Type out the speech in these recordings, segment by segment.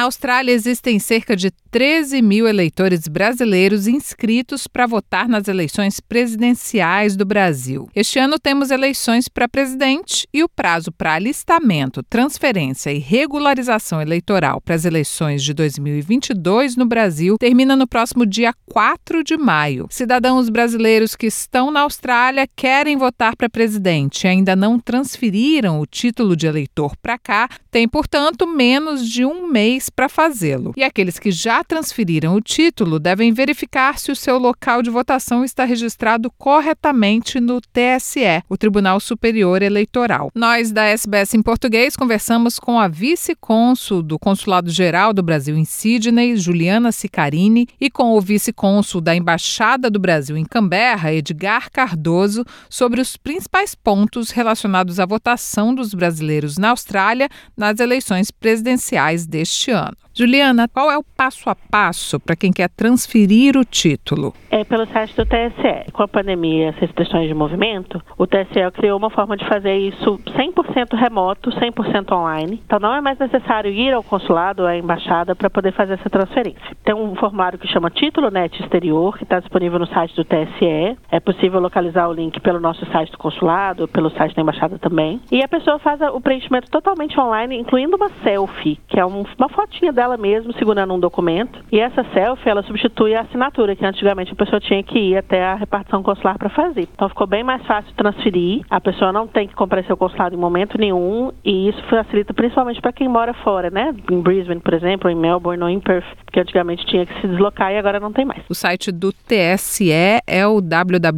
Na Austrália, existem cerca de 13 mil eleitores brasileiros inscritos para votar nas eleições presidenciais do Brasil. Este ano temos eleições para presidente e o prazo para alistamento, transferência e regularização eleitoral para as eleições de 2022 no Brasil termina no próximo dia 4 de maio. Cidadãos brasileiros que estão na Austrália querem votar para presidente e ainda não transferiram o título de eleitor para cá, têm, portanto, menos de um mês para fazê-lo. E aqueles que já transferiram o título devem verificar se o seu local de votação está registrado corretamente no TSE, o Tribunal Superior Eleitoral. Nós da SBS em português conversamos com a vice-cônsul do Consulado Geral do Brasil em Sydney, Juliana Sicarini, e com o vice-cônsul da Embaixada do Brasil em Canberra, Edgar Cardoso, sobre os principais pontos relacionados à votação dos brasileiros na Austrália nas eleições presidenciais deste ano. Juliana, qual é o passo a passo para quem quer transferir o título? É pelo site do TSE. Com a pandemia e as restrições de movimento, o TSE criou uma forma de fazer isso 100% remoto, 100% online. Então não é mais necessário ir ao consulado ou à embaixada para poder fazer essa transferência. Tem um formulário que chama Título Net Exterior, que está disponível no site do TSE. É possível localizar o link pelo nosso site do consulado, pelo site da embaixada também. E a pessoa faz o preenchimento totalmente online, incluindo uma selfie, que é uma fotinha dela mesmo segurando um documento. E essa selfie, ela substitui a assinatura, que antigamente a pessoa tinha que ir até a repartição consular para fazer. Então ficou bem mais fácil transferir. A pessoa não tem que comparecer ao consulado em momento nenhum. E isso facilita principalmente para quem mora fora, né? Em Brisbane, por exemplo, em Melbourne ou em Perth, porque antigamente tinha que se deslocar e agora não tem mais. O site do TSE é o www.tse.jus.br.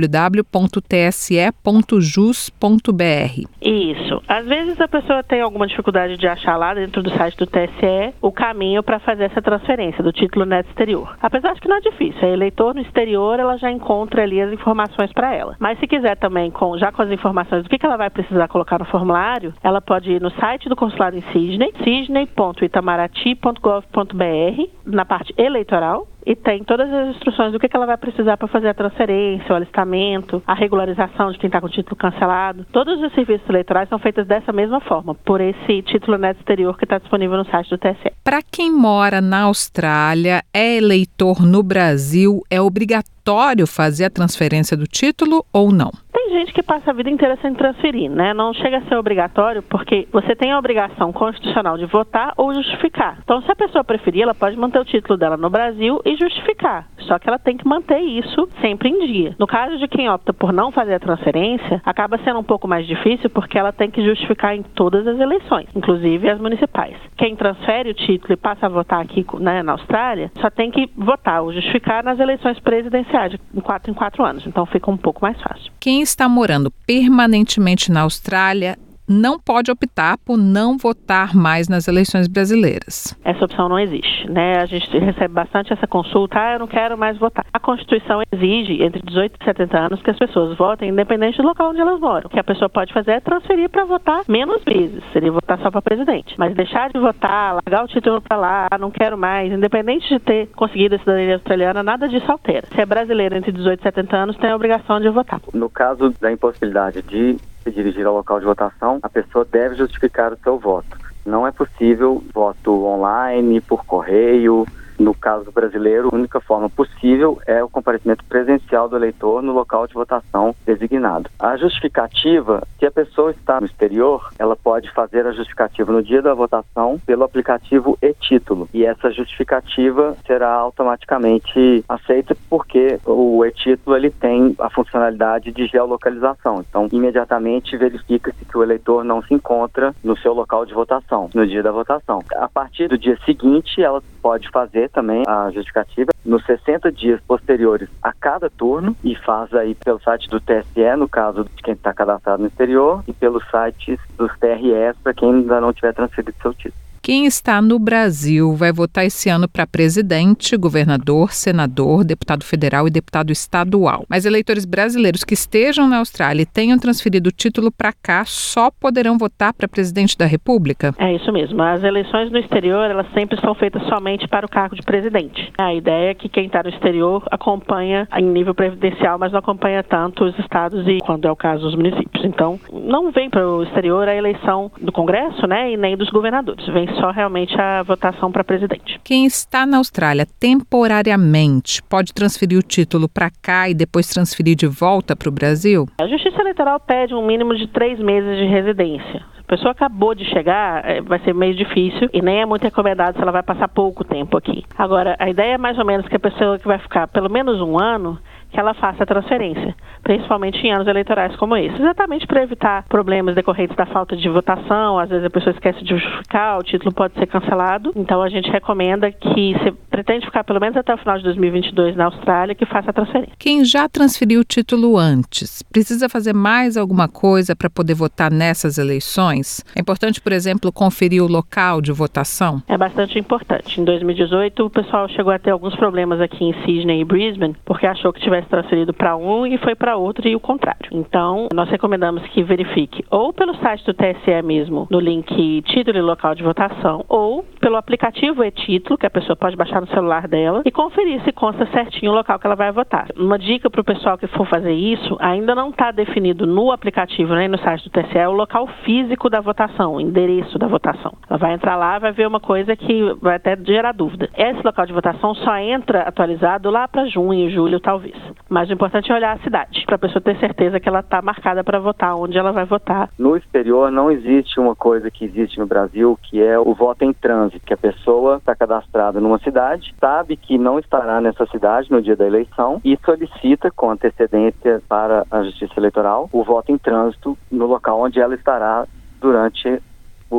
Isso. Às vezes a pessoa tem alguma dificuldade de achar lá dentro do site do TSE o caminho caminho para fazer essa transferência do título neto exterior. Apesar de que não é difícil, a eleitor no exterior ela já encontra ali as informações para ela. Mas se quiser também, com, já com as informações do que, que ela vai precisar colocar no formulário, ela pode ir no site do consulado em Sydney, sydney.itamaraty.gov.br, na parte eleitoral, e tem todas as instruções do que, ela vai precisar para fazer a transferência, o alistamento, a regularização de quem está com o título cancelado. Todos os serviços eleitorais são feitos dessa mesma forma, por esse título neto exterior que está disponível no site do TSE. Para quem mora na Austrália, é eleitor no Brasil, é obrigatório fazer a transferência do título ou não? Gente que passa a vida inteira sem transferir, né? Não chega a ser obrigatório porque você tem a obrigação constitucional de votar ou justificar. Então, se a pessoa preferir, ela pode manter o título dela no Brasil e justificar. Só que ela tem que manter isso sempre em dia. No caso de quem opta por não fazer a transferência, acaba sendo um pouco mais difícil porque ela tem que justificar em todas as eleições, inclusive as municipais. Quem transfere o título e passa a votar aqui né, na Austrália, só tem que votar ou justificar nas eleições presidenciais, de quatro em quatro anos. Então fica um pouco mais fácil. Quem está morando permanentemente na Austrália não pode optar por não votar mais nas eleições brasileiras. Essa opção não existe, né? A gente recebe bastante essa consulta, ah, eu não quero mais votar. A Constituição exige entre 18 e 70 anos que as pessoas votem independente do local onde elas moram. O que a pessoa pode fazer é transferir para votar menos vezes, seria votar só para presidente. Mas deixar de votar, largar o título para lá, ah, não quero mais, independente de ter conseguido a cidadania australiana, nada disso altera. Se é brasileiro entre 18 e 70 anos, tem a obrigação de votar. No caso da impossibilidade de se dirigir ao local de votação, a pessoa deve justificar o seu voto. Não é possível voto online, por correio, no caso brasileiro, a única forma possível é o comparecimento presencial do eleitor no local de votação designado. A justificativa, se a pessoa está no exterior, ela pode fazer a justificativa no dia da votação pelo aplicativo e-título. E essa justificativa será automaticamente aceita porque o e-título ele tem a funcionalidade de geolocalização. Então, imediatamente verifica-se que o eleitor não se encontra no seu local de votação, no dia da votação. A partir do dia seguinte, ela pode fazer também a justificativa nos 60 dias posteriores a cada turno e faz aí pelo site do TSE, no caso de quem está cadastrado no exterior, e pelos sites dos TRS para quem ainda não tiver transferido seu título. Quem está no Brasil vai votar esse ano para presidente, governador, senador, deputado federal e deputado estadual. Mas eleitores brasileiros que estejam na Austrália e tenham transferido o título para cá só poderão votar para presidente da República? É isso mesmo. As eleições no exterior, elas sempre são feitas somente para o cargo de presidente. A ideia é que quem está no exterior acompanha em nível previdencial, mas não acompanha tanto os estados e, quando é o caso, os municípios. Então, não vem para o exterior a eleição do Congresso, né, e nem dos governadores. Vem só realmente a votação para presidente. Quem está na Austrália temporariamente pode transferir o título para cá e depois transferir de volta para o Brasil? A Justiça Eleitoral pede um mínimo de três meses de residência pessoa acabou de chegar, é, vai ser meio difícil e nem é muito recomendado se ela vai passar pouco tempo aqui. Agora, a ideia é mais ou menos que a pessoa que vai ficar pelo menos um ano que ela faça a transferência, principalmente em anos eleitorais como esse, exatamente para evitar problemas decorrentes da falta de votação, às vezes a pessoa esquece de justificar, o título pode ser cancelado. Então a gente recomenda que se pretende ficar pelo menos até o final de 2022 na Austrália, que faça a transferência. Quem já transferiu o título antes, precisa fazer mais alguma coisa para poder votar nessas eleições? É importante, por exemplo, conferir o local de votação? É bastante importante. Em 2018, o pessoal chegou a ter alguns problemas aqui em Sydney e Brisbane, porque achou que tivesse tivesse transferido para um e foi para outro e o contrário. Então, nós recomendamos que verifique ou pelo site do TSE mesmo, no link título e local de votação, ou pelo aplicativo e-título, que a pessoa pode baixar no celular dela, e conferir se consta certinho o local que ela vai votar. Uma dica para o pessoal que for fazer isso, ainda não está definido no aplicativo nem no site do TSE o local físico da votação, o endereço da votação. Ela vai entrar lá, vai ver uma coisa que vai até gerar dúvida. Esse local de votação só entra atualizado lá para junho, julho, talvez. Mas o importante é olhar a cidade, para a pessoa ter certeza que ela está marcada para votar, onde ela vai votar. No exterior não existe uma coisa que existe no Brasil, que é o voto em trânsito, que a pessoa está cadastrada numa cidade, sabe que não estará nessa cidade no dia da eleição e solicita com antecedência para a Justiça Eleitoral o voto em trânsito no local onde ela estará durante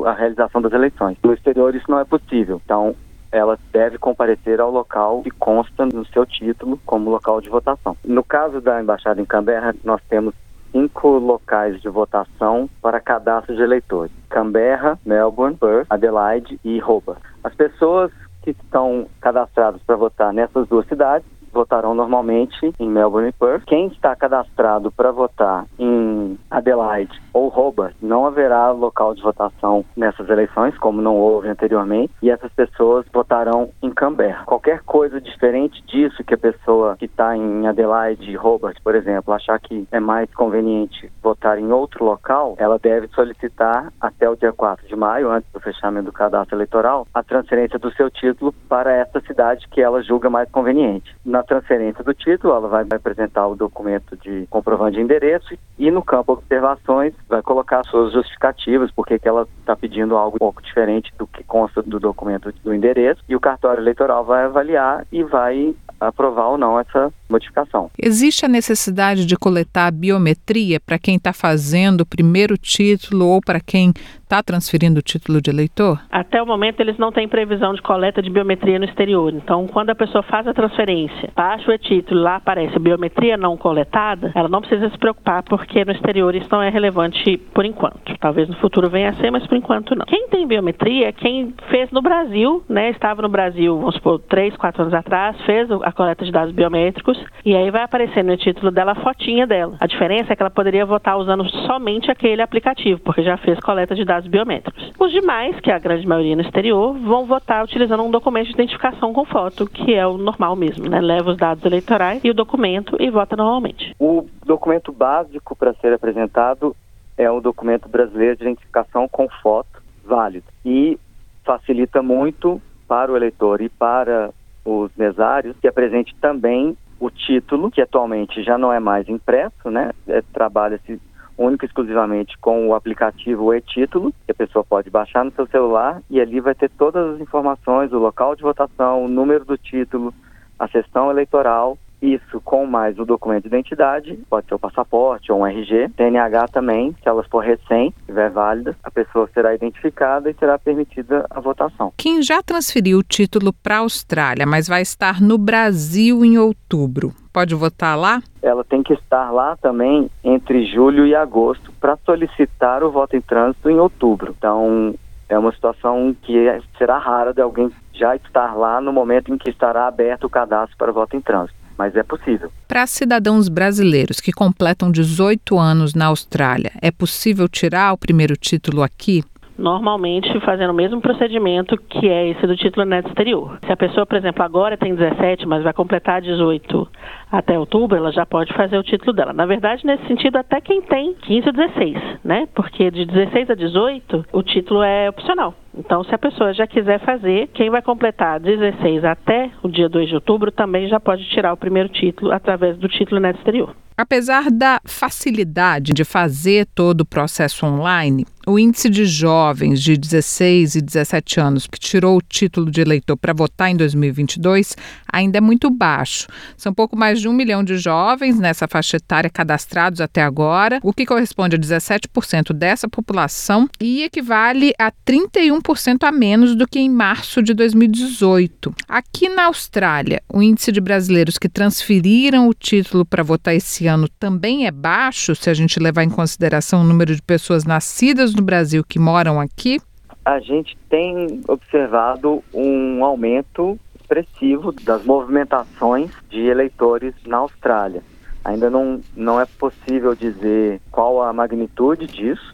a realização das eleições. No exterior isso não é possível. Então, ela deve comparecer ao local que consta no seu título como local de votação. No caso da embaixada em Canberra, nós temos cinco locais de votação para cadastro de eleitores: Canberra, Melbourne, Perth, Adelaide e Hobart. As pessoas que estão cadastradas para votar nessas duas cidades votarão normalmente em Melbourne e Perth. Quem está cadastrado para votar em Adelaide ou Hobart, não haverá local de votação nessas eleições, como não houve anteriormente, e essas pessoas votarão em Canberra. Qualquer coisa diferente disso que a pessoa que está em Adelaide e Hobart, por exemplo, achar que é mais conveniente votar em outro local, ela deve solicitar até o dia 4 de maio, antes do fechamento do cadastro eleitoral, a transferência do seu título para essa cidade que ela julga mais conveniente. Na transferência do título, ela vai apresentar o documento de comprovante de endereço e no campo observações vai colocar suas justificativas, porque que ela está pedindo algo um pouco diferente do que consta do documento do endereço e o cartório eleitoral vai avaliar e vai aprovar ou não essa modificação. Existe a necessidade de coletar biometria para quem está fazendo o primeiro título ou para quem está transferindo o título de eleitor? Até o momento eles não têm previsão de coleta de biometria no exterior. Então, quando a pessoa faz a transferência, baixa o e-título lá aparece biometria não coletada, ela não precisa se preocupar porque no exterior isso não é relevante por enquanto. Talvez no futuro venha a ser, mas por enquanto não. Quem tem biometria é quem fez no Brasil, né? Estava no Brasil, vamos supor, três, quatro anos atrás, fez a coleta de dados biométricos e aí vai aparecer no título dela a fotinha dela. A diferença é que ela poderia votar usando somente aquele aplicativo, porque já fez coleta de dados dados biométricos. Os demais, que é a grande maioria no exterior, vão votar utilizando um documento de identificação com foto, que é o normal mesmo, né? Leva os dados eleitorais e o documento e vota normalmente. O documento básico para ser apresentado é o documento brasileiro de identificação com foto válido e facilita muito para o eleitor e para os mesários que apresente também o título, que atualmente já não é mais impresso, né? É, Trabalha-se única e exclusivamente com o aplicativo e-título, que a pessoa pode baixar no seu celular e ali vai ter todas as informações, o local de votação, o número do título, a sessão eleitoral, isso com mais o documento de identidade, pode ser o passaporte ou um RG, TNH também, se elas for recém, estiver válida, a pessoa será identificada e será permitida a votação. Quem já transferiu o título para a Austrália, mas vai estar no Brasil em outubro, pode votar lá? Ela tem que estar lá também entre julho e agosto para solicitar o voto em trânsito em outubro. Então, é uma situação que será rara de alguém já estar lá no momento em que estará aberto o cadastro para voto em trânsito. Mas é possível. Para cidadãos brasileiros que completam 18 anos na Austrália, é possível tirar o primeiro título aqui? normalmente fazendo o mesmo procedimento que é esse do título neto exterior. Se a pessoa, por exemplo, agora tem 17, mas vai completar 18 até outubro, ela já pode fazer o título dela. Na verdade, nesse sentido, até quem tem 15 ou 16, né? Porque de 16 a 18, o título é opcional. Então, se a pessoa já quiser fazer, quem vai completar 16 até o dia 2 de outubro também já pode tirar o primeiro título através do título neto exterior. Apesar da facilidade de fazer todo o processo online, o índice de jovens de 16 e 17 anos que tirou o título de eleitor para votar em 2022 ainda é muito baixo. São pouco mais de um milhão de jovens nessa faixa etária cadastrados até agora, o que corresponde a 17% dessa população e equivale a 31% a menos do que em março de 2018. Aqui na Austrália, o índice de brasileiros que transferiram o título para votar esse ano também é baixo, se a gente levar em consideração o número de pessoas nascidas no Brasil que moram aqui? A gente tem observado um aumento expressivo das movimentações de eleitores na Austrália. Ainda não, não é possível dizer qual a magnitude disso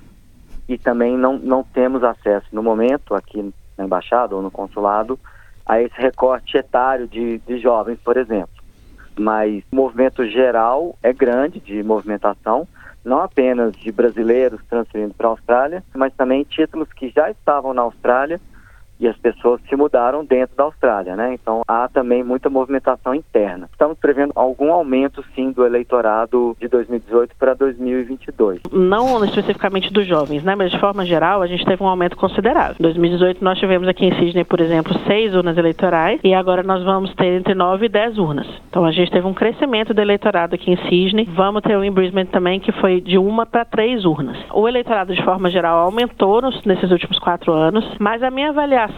e também não, não temos acesso no momento aqui na embaixada ou no consulado a esse recorte etário de, de jovens, por exemplo. Mas o movimento geral é grande de movimentação não apenas de brasileiros transferindo para a Austrália, mas também títulos que já estavam na Austrália e as pessoas se mudaram dentro da Austrália, né? Então há também muita movimentação interna. Estamos prevendo algum aumento, sim, do eleitorado de 2018 para 2022. Não especificamente dos jovens, né? Mas de forma geral, a gente teve um aumento considerável. Em 2018 nós tivemos aqui em Sydney, por exemplo, seis urnas eleitorais e agora nós vamos ter entre nove e dez urnas. Então a gente teve um crescimento do eleitorado aqui em Sydney. Vamos ter o em Brisbane também, que foi de uma para três urnas. O eleitorado de forma geral aumentou nos, nesses últimos quatro anos, mas a minha avaliação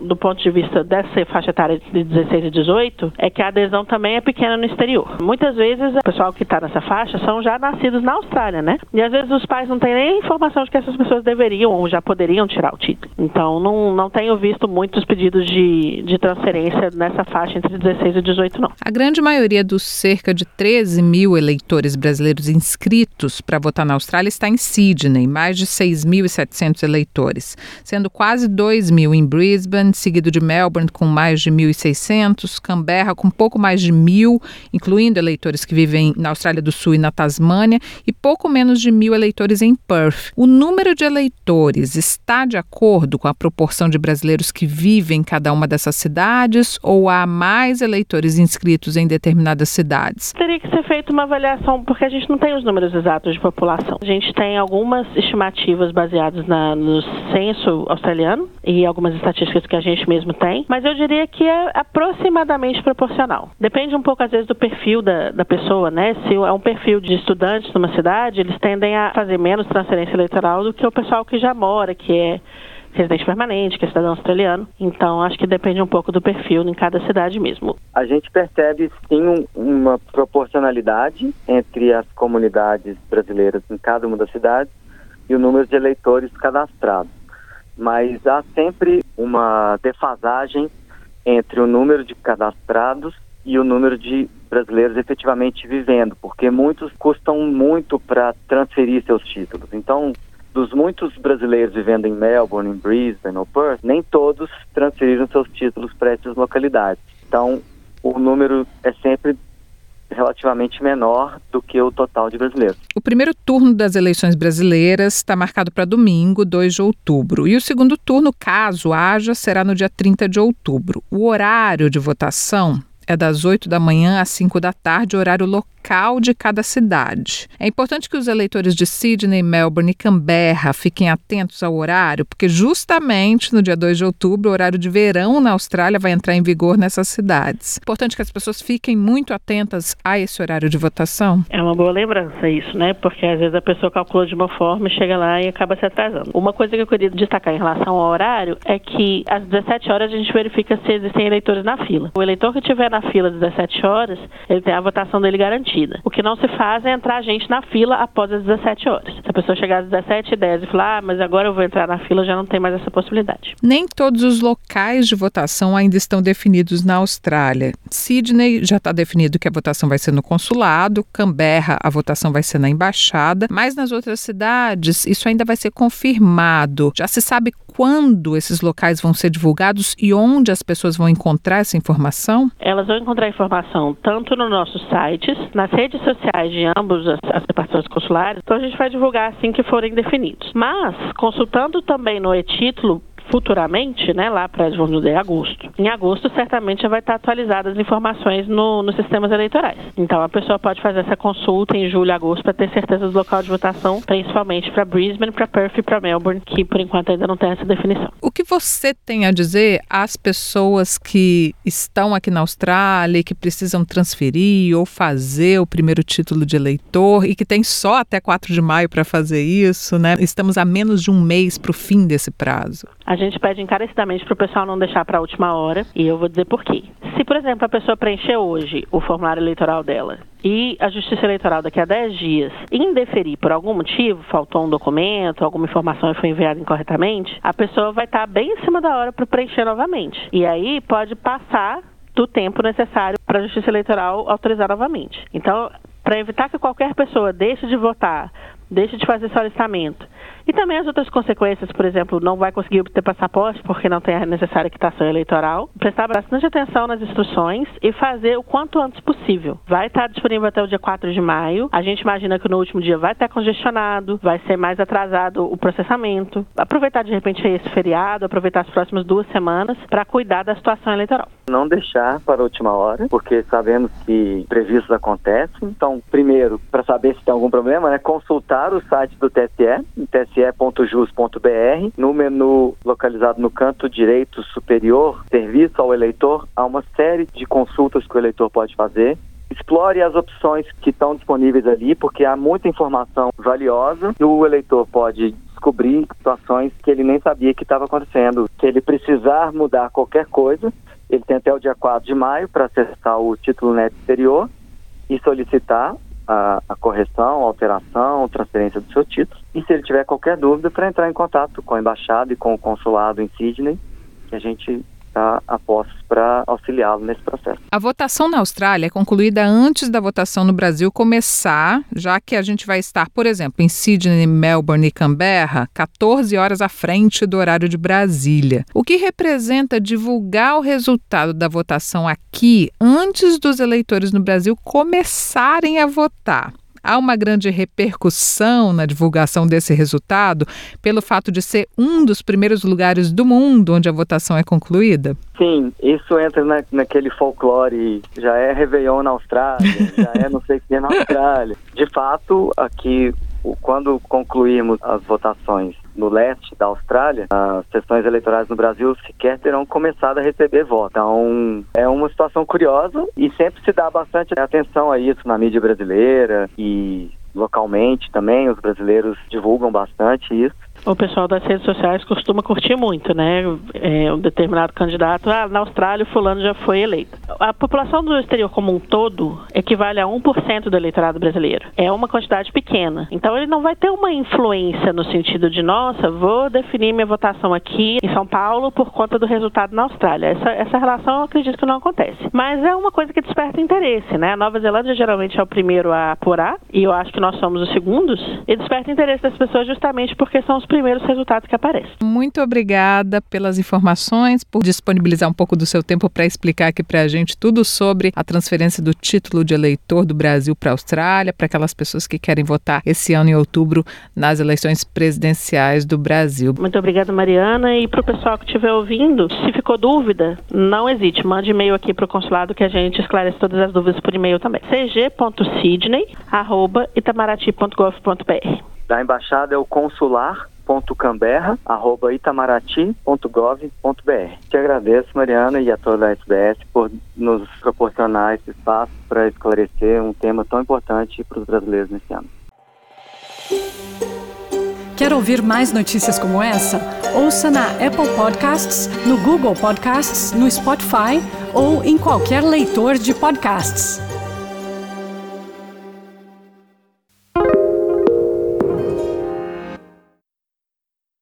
do ponto de vista dessa faixa etária de 16 e 18 é que a adesão também é pequena no exterior. Muitas vezes o pessoal que está nessa faixa são já nascidos na Austrália, né? E às vezes os pais não têm nem informação de que essas pessoas deveriam ou já poderiam tirar o título. Então não, não tenho visto muitos pedidos de, de transferência nessa faixa entre 16 e 18, não. A grande maioria dos cerca de 13 mil eleitores brasileiros inscritos para votar na Austrália está em Sydney, mais de 6.700 eleitores, sendo quase 2 mil em Brisbane Brisbane, seguido de Melbourne com mais de 1.600, Canberra com pouco mais de mil, incluindo eleitores que vivem na Austrália do Sul e na Tasmânia, e pouco menos de mil eleitores em Perth. O número de eleitores está de acordo com a proporção de brasileiros que vivem em cada uma dessas cidades ou há mais eleitores inscritos em determinadas cidades? Teria que ser feita uma avaliação, porque a gente não tem os números exatos de população. A gente tem algumas estimativas baseadas na, no censo australiano e algumas estatísticas que a gente mesmo tem, mas eu diria que é aproximadamente proporcional. Depende um pouco, às vezes, do perfil da, da pessoa, né? Se é um perfil de estudantes numa cidade, eles tendem a fazer menos transferência eleitoral do que o pessoal que já mora, que é residente permanente, que é cidadão australiano. Então, acho que depende um pouco do perfil em cada cidade mesmo. A gente percebe, sim, um, uma proporcionalidade entre as comunidades brasileiras em cada uma das cidades e o número de eleitores cadastrados mas há sempre uma defasagem entre o número de cadastrados e o número de brasileiros efetivamente vivendo, porque muitos custam muito para transferir seus títulos. Então, dos muitos brasileiros vivendo em Melbourne, em Brisbane ou Perth, nem todos transferiram seus títulos para essas localidades. Então, o número é sempre relativamente menor do que o total de brasileiros. O primeiro turno das eleições brasileiras está marcado para domingo, 2 de outubro. E o segundo turno, caso haja, será no dia 30 de outubro. O horário de votação é das 8 da manhã às 5 da tarde, horário local de cada cidade. É importante que os eleitores de Sydney, Melbourne e Canberra fiquem atentos ao horário, porque justamente no dia 2 de outubro, o horário de verão na Austrália vai entrar em vigor nessas cidades. Importante que as pessoas fiquem muito atentas a esse horário de votação. É uma boa lembrança isso, né? Porque às vezes a pessoa calcula de uma forma, chega lá e acaba se atrasando. Uma coisa que eu queria destacar em relação ao horário é que às 17 horas a gente verifica se existem eleitores na fila. O eleitor que tiver na fila às 17 horas, ele tem a votação dele garantida. O que não se faz é entrar gente na fila após as 17 horas. Se a pessoa chegar às 17 h 10 e falar, ah, mas agora eu vou entrar na fila, já não tem mais essa possibilidade. Nem todos os locais de votação ainda estão definidos na Austrália. Sydney já está definido que a votação vai ser no consulado, Canberra a votação vai ser na embaixada, mas nas outras cidades isso ainda vai ser confirmado. Já se sabe quando esses locais vão ser divulgados e onde as pessoas vão encontrar essa informação? Elas vão encontrar informação tanto nos nossos sites, nas redes sociais de ambos as, as repartições consulares. Então a gente vai divulgar assim que forem definidos. Mas, consultando também no e-título, futuramente, né, lá para vamos dizer agosto. Em agosto certamente já vai estar atualizadas as informações no, nos sistemas eleitorais. Então a pessoa pode fazer essa consulta em julho, agosto para ter certeza do local de votação, principalmente para Brisbane, para Perth e para Melbourne, que por enquanto ainda não tem essa definição. O que você tem a dizer às pessoas que estão aqui na Austrália e que precisam transferir ou fazer o primeiro título de eleitor e que tem só até 4 de maio para fazer isso, né? Estamos a menos de um mês para o fim desse prazo. A gente pede encarecidamente para o pessoal não deixar para a última hora, e eu vou dizer por quê. Se, por exemplo, a pessoa preencher hoje o formulário eleitoral dela e a Justiça Eleitoral daqui a 10 dias indeferir por algum motivo, faltou um documento, alguma informação foi enviada incorretamente, a pessoa vai estar bem em cima da hora para preencher novamente. E aí pode passar do tempo necessário para a Justiça Eleitoral autorizar novamente. Então, para evitar que qualquer pessoa deixe de votar, deixe de fazer solicitamento e também as outras consequências, por exemplo, não vai conseguir obter passaporte porque não tem a necessária quitação eleitoral. Prestar bastante atenção nas instruções e fazer o quanto antes possível. Vai estar disponível até o dia 4 de maio. A gente imagina que no último dia vai estar congestionado, vai ser mais atrasado o processamento. Aproveitar de repente esse feriado, aproveitar as próximas duas semanas para cuidar da situação eleitoral. Não deixar para a última hora, porque sabemos que previstos acontecem. Então, primeiro, para saber se tem algum problema, né, consultar o site do TSE, TSE tse.jus.br. No menu localizado no canto direito superior, serviço ao eleitor, há uma série de consultas que o eleitor pode fazer. Explore as opções que estão disponíveis ali, porque há muita informação valiosa o eleitor pode descobrir situações que ele nem sabia que estava acontecendo. Se ele precisar mudar qualquer coisa, ele tem até o dia 4 de maio para acessar o título net exterior e solicitar a, a correção, a alteração, a transferência do seu título. E se ele tiver qualquer dúvida, para entrar em contato com a embaixada e com o consulado em Sydney, que a gente está a para auxiliá-lo nesse processo. A votação na Austrália é concluída antes da votação no Brasil começar, já que a gente vai estar, por exemplo, em Sydney, Melbourne e Canberra, 14 horas à frente do horário de Brasília. O que representa divulgar o resultado da votação aqui antes dos eleitores no Brasil começarem a votar. Há uma grande repercussão na divulgação desse resultado pelo fato de ser um dos primeiros lugares do mundo onde a votação é concluída? Sim, isso entra na, naquele folclore, já é Réveillon na Austrália, já é não sei o que na Austrália. De fato, aqui, quando concluirmos as votações no leste da Austrália, as sessões eleitorais no Brasil sequer terão começado a receber votos. Então, é uma situação curiosa e sempre se dá bastante atenção a isso na mídia brasileira e localmente também, os brasileiros divulgam bastante isso o pessoal das redes sociais costuma curtir muito, né? É, um determinado candidato, ah, na Austrália fulano já foi eleito. A população do exterior como um todo equivale a 1% do eleitorado brasileiro. É uma quantidade pequena. Então ele não vai ter uma influência no sentido de, nossa, vou definir minha votação aqui em São Paulo por conta do resultado na Austrália. Essa, essa relação eu acredito que não acontece. Mas é uma coisa que desperta interesse, né? A Nova Zelândia geralmente é o primeiro a apurar, e eu acho que nós somos os segundos, e desperta interesse das pessoas justamente porque são os primeiros resultados que aparecem. Muito obrigada pelas informações, por disponibilizar um pouco do seu tempo para explicar aqui para a gente tudo sobre a transferência do título de eleitor do Brasil para a Austrália, para aquelas pessoas que querem votar esse ano em outubro nas eleições presidenciais do Brasil. Muito obrigada, Mariana. E para o pessoal que estiver ouvindo, se ficou dúvida, não hesite, mande e-mail aqui para o consulado que a gente esclarece todas as dúvidas por e-mail também. cg.sidney.itamaraty.gov.br Da embaixada é o consular www.canberra.itamaraty.gov.br. Te agradeço, Mariana, e a toda a SBS por nos proporcionar esse espaço para esclarecer um tema tão importante para os brasileiros nesse ano. Quer ouvir mais notícias como essa? Ouça na Apple Podcasts, no Google Podcasts, no Spotify ou em qualquer leitor de podcasts.